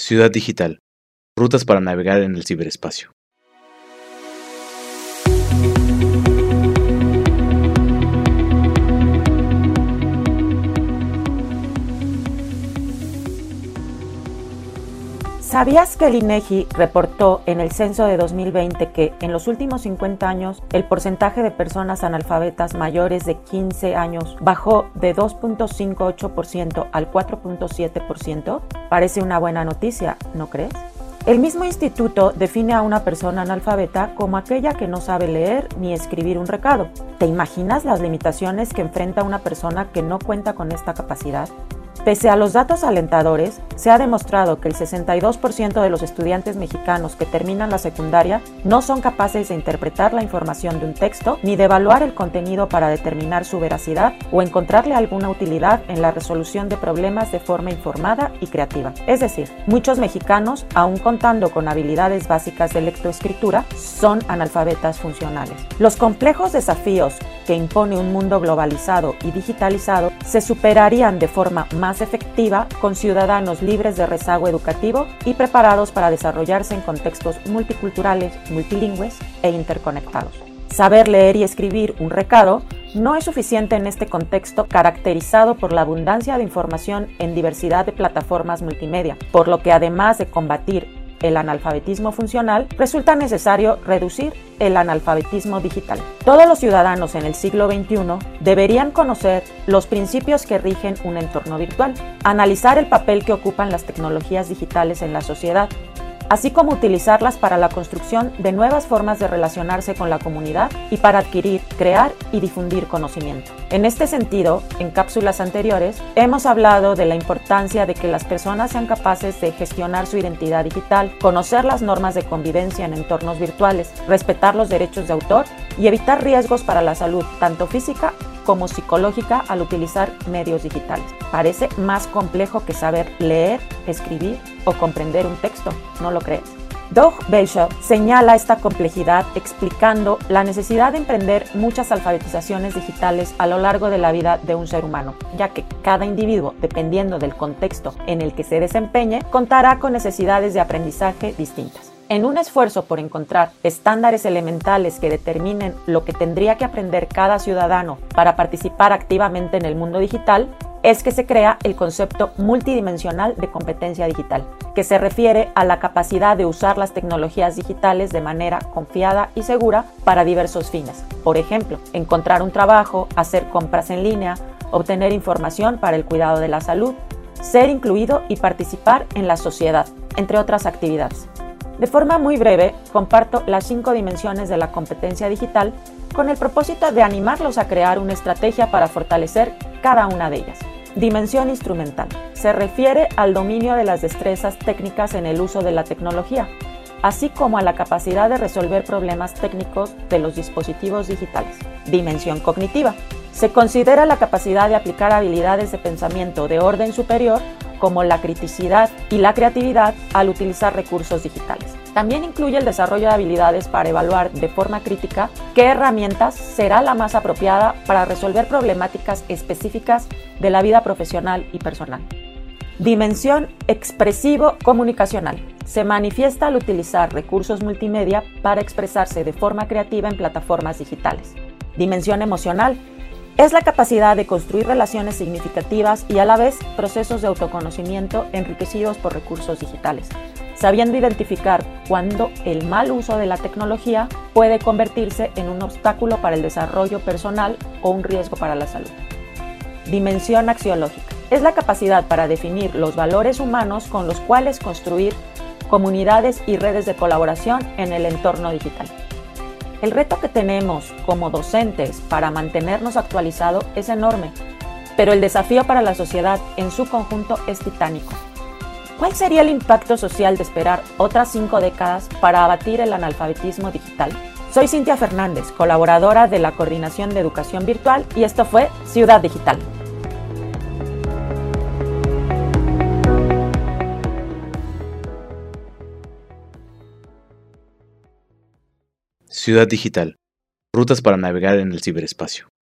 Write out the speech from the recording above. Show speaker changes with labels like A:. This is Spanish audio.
A: Ciudad Digital. Rutas para navegar en el ciberespacio.
B: ¿Sabías que el INEGI reportó en el censo de 2020 que en los últimos 50 años el porcentaje de personas analfabetas mayores de 15 años bajó de 2.58% al 4.7%? Parece una buena noticia, ¿no crees? El mismo instituto define a una persona analfabeta como aquella que no sabe leer ni escribir un recado. ¿Te imaginas las limitaciones que enfrenta una persona que no cuenta con esta capacidad? Pese a los datos alentadores, se ha demostrado que el 62% de los estudiantes mexicanos que terminan la secundaria no son capaces de interpretar la información de un texto ni de evaluar el contenido para determinar su veracidad o encontrarle alguna utilidad en la resolución de problemas de forma informada y creativa. Es decir, muchos mexicanos, aun contando con habilidades básicas de lectoescritura, son analfabetas funcionales. Los complejos desafíos que impone un mundo globalizado y digitalizado se superarían de forma más efectiva con ciudadanos libres de rezago educativo y preparados para desarrollarse en contextos multiculturales, multilingües e interconectados. Saber leer y escribir un recado no es suficiente en este contexto caracterizado por la abundancia de información en diversidad de plataformas multimedia, por lo que además de combatir el analfabetismo funcional, resulta necesario reducir el analfabetismo digital. Todos los ciudadanos en el siglo XXI deberían conocer los principios que rigen un entorno virtual, analizar el papel que ocupan las tecnologías digitales en la sociedad, así como utilizarlas para la construcción de nuevas formas de relacionarse con la comunidad y para adquirir, crear y difundir conocimiento. En este sentido, en cápsulas anteriores, hemos hablado de la importancia de que las personas sean capaces de gestionar su identidad digital, conocer las normas de convivencia en entornos virtuales, respetar los derechos de autor y evitar riesgos para la salud, tanto física como psicológica al utilizar medios digitales. Parece más complejo que saber leer, escribir o comprender un texto, ¿no lo crees? Doug Bishop señala esta complejidad explicando la necesidad de emprender muchas alfabetizaciones digitales a lo largo de la vida de un ser humano, ya que cada individuo, dependiendo del contexto en el que se desempeñe, contará con necesidades de aprendizaje distintas. En un esfuerzo por encontrar estándares elementales que determinen lo que tendría que aprender cada ciudadano para participar activamente en el mundo digital, es que se crea el concepto multidimensional de competencia digital, que se refiere a la capacidad de usar las tecnologías digitales de manera confiada y segura para diversos fines. Por ejemplo, encontrar un trabajo, hacer compras en línea, obtener información para el cuidado de la salud, ser incluido y participar en la sociedad, entre otras actividades. De forma muy breve, comparto las cinco dimensiones de la competencia digital con el propósito de animarlos a crear una estrategia para fortalecer cada una de ellas. Dimensión instrumental. Se refiere al dominio de las destrezas técnicas en el uso de la tecnología, así como a la capacidad de resolver problemas técnicos de los dispositivos digitales. Dimensión cognitiva. Se considera la capacidad de aplicar habilidades de pensamiento de orden superior como la criticidad y la creatividad al utilizar recursos digitales. También incluye el desarrollo de habilidades para evaluar de forma crítica qué herramientas será la más apropiada para resolver problemáticas específicas de la vida profesional y personal. Dimensión expresivo-comunicacional. Se manifiesta al utilizar recursos multimedia para expresarse de forma creativa en plataformas digitales. Dimensión emocional es la capacidad de construir relaciones significativas y a la vez procesos de autoconocimiento enriquecidos por recursos digitales, sabiendo identificar cuándo el mal uso de la tecnología puede convertirse en un obstáculo para el desarrollo personal o un riesgo para la salud. Dimensión axiológica. Es la capacidad para definir los valores humanos con los cuales construir comunidades y redes de colaboración en el entorno digital. El reto que tenemos como docentes para mantenernos actualizados es enorme, pero el desafío para la sociedad en su conjunto es titánico. ¿Cuál sería el impacto social de esperar otras cinco décadas para abatir el analfabetismo digital? Soy Cintia Fernández, colaboradora de la Coordinación de Educación Virtual y esto fue Ciudad Digital.
A: Ciudad Digital. Rutas para navegar en el ciberespacio.